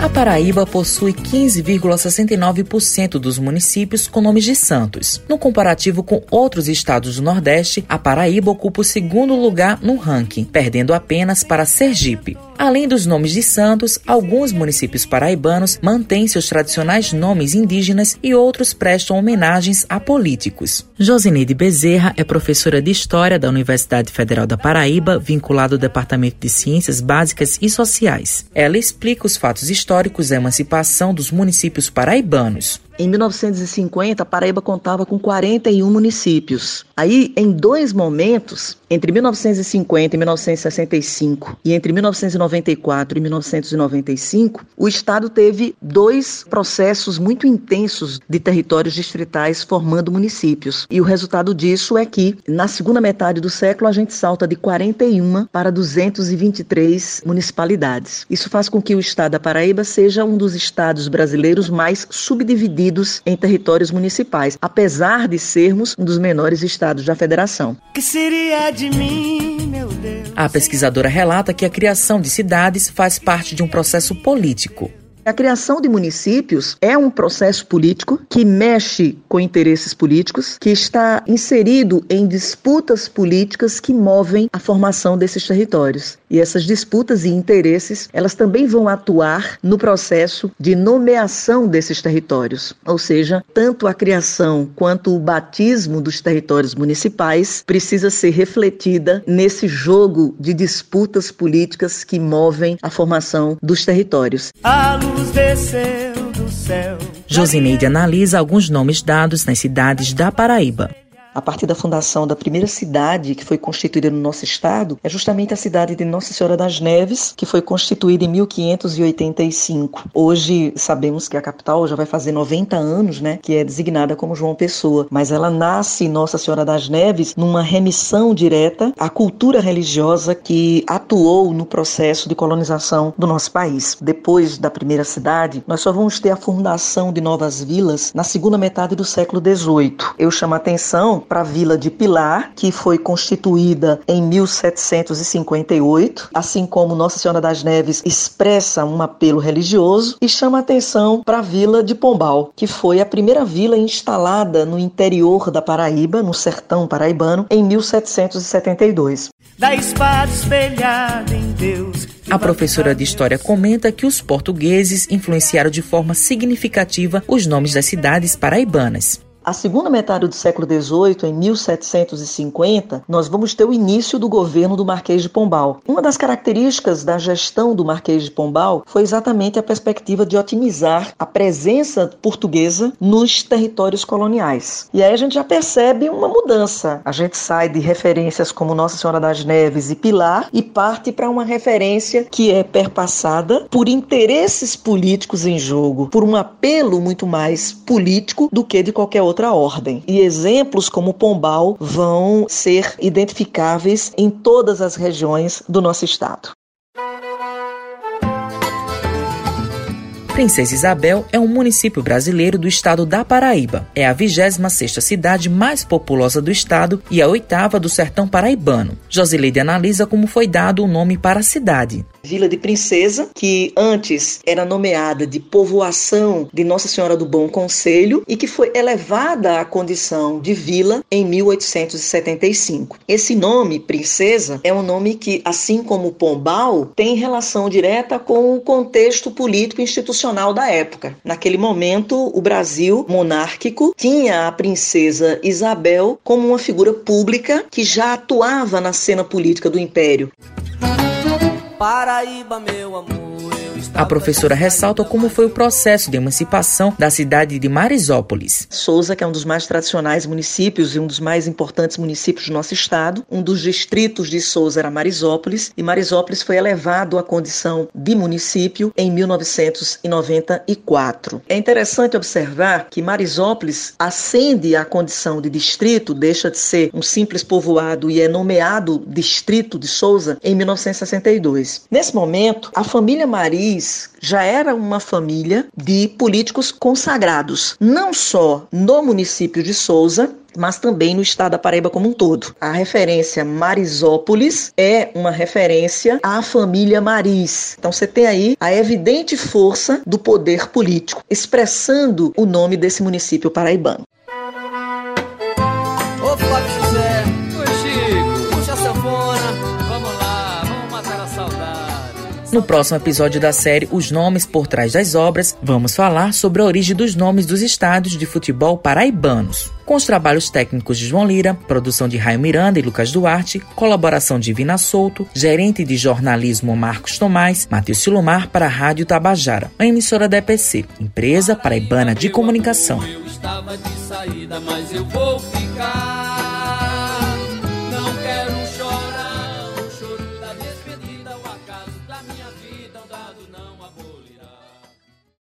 A Paraíba possui 15,69% dos municípios com nomes de santos. No comparativo com outros estados do Nordeste, a Paraíba ocupa o segundo lugar no ranking, perdendo apenas para Sergipe. Além dos nomes de santos, alguns municípios paraibanos mantêm seus tradicionais nomes indígenas e outros prestam homenagens a políticos. Josineide Bezerra é professora de História da Universidade Federal da Paraíba, vinculada ao Departamento de Ciências Básicas e Sociais. Ela explica os fatos históricos da emancipação dos municípios paraibanos. Em 1950, a Paraíba contava com 41 municípios. Aí, em dois momentos, entre 1950 e 1965 e entre 1994 e 1995, o Estado teve dois processos muito intensos de territórios distritais formando municípios. E o resultado disso é que, na segunda metade do século, a gente salta de 41 para 223 municipalidades. Isso faz com que o Estado da Paraíba seja um dos estados brasileiros mais subdivididos divididos em territórios municipais, apesar de sermos um dos menores estados da federação. Que seria de mim, meu Deus? A pesquisadora relata que a criação de cidades faz parte de um processo político. A criação de municípios é um processo político que mexe com interesses políticos, que está inserido em disputas políticas que movem a formação desses territórios. E essas disputas e interesses, elas também vão atuar no processo de nomeação desses territórios. Ou seja, tanto a criação quanto o batismo dos territórios municipais precisa ser refletida nesse jogo de disputas políticas que movem a formação dos territórios. Alô luz desceu do céu. Josineide analisa alguns nomes dados nas cidades da Paraíba a partir da fundação da primeira cidade que foi constituída no nosso estado, é justamente a cidade de Nossa Senhora das Neves, que foi constituída em 1585. Hoje sabemos que a capital já vai fazer 90 anos, né, que é designada como João Pessoa, mas ela nasce Nossa Senhora das Neves numa remissão direta à cultura religiosa que atuou no processo de colonização do nosso país. Depois da primeira cidade, nós só vamos ter a fundação de novas vilas na segunda metade do século XVIII. Eu chamo a atenção para a vila de Pilar, que foi constituída em 1758, assim como Nossa Senhora das Neves expressa um apelo religioso e chama atenção para a vila de Pombal, que foi a primeira vila instalada no interior da Paraíba, no sertão paraibano, em 1772. Da espada espelhada em Deus. A professora de história comenta que os portugueses influenciaram de forma significativa os nomes das cidades paraibanas. A segunda metade do século XVIII, em 1750, nós vamos ter o início do governo do Marquês de Pombal. Uma das características da gestão do Marquês de Pombal foi exatamente a perspectiva de otimizar a presença portuguesa nos territórios coloniais. E aí a gente já percebe uma mudança. A gente sai de referências como Nossa Senhora das Neves e Pilar e parte para uma referência que é perpassada por interesses políticos em jogo, por um apelo muito mais político do que de qualquer outra outra ordem. E exemplos como Pombal vão ser identificáveis em todas as regiões do nosso estado. Princesa Isabel é um município brasileiro do estado da Paraíba. É a 26ª cidade mais populosa do estado e a oitava do sertão paraibano. Josileide analisa como foi dado o nome para a cidade. Vila de Princesa, que antes era nomeada de povoação de Nossa Senhora do Bom Conselho e que foi elevada à condição de vila em 1875. Esse nome, Princesa, é um nome que, assim como Pombal, tem relação direta com o contexto político institucional da época. Naquele momento, o Brasil monárquico tinha a princesa Isabel como uma figura pública que já atuava na cena política do império. Paraíba, meu amor. A professora ressalta como foi o processo de emancipação da cidade de Marisópolis. Souza, que é um dos mais tradicionais municípios e um dos mais importantes municípios do nosso estado, um dos distritos de Souza era Marisópolis, e Marisópolis foi elevado à condição de município em 1994. É interessante observar que Marisópolis ascende à condição de distrito, deixa de ser um simples povoado e é nomeado distrito de Souza em 1962. Nesse momento, a família Maris já era uma família de políticos consagrados, não só no município de Souza, mas também no estado da Paraíba como um todo. A referência Marisópolis é uma referência à família Maris. Então você tem aí a evidente força do poder político expressando o nome desse município paraibano. No próximo episódio da série Os Nomes por Trás das Obras, vamos falar sobre a origem dos nomes dos estádios de futebol paraibanos. Com os trabalhos técnicos de João Lira, produção de Raio Miranda e Lucas Duarte, colaboração de Vina Souto, gerente de jornalismo Marcos Tomás, Matheus Silomar para a Rádio Tabajara, a emissora da EPC, empresa paraibana de comunicação. Eu estava de saída, mas eu vou ficar.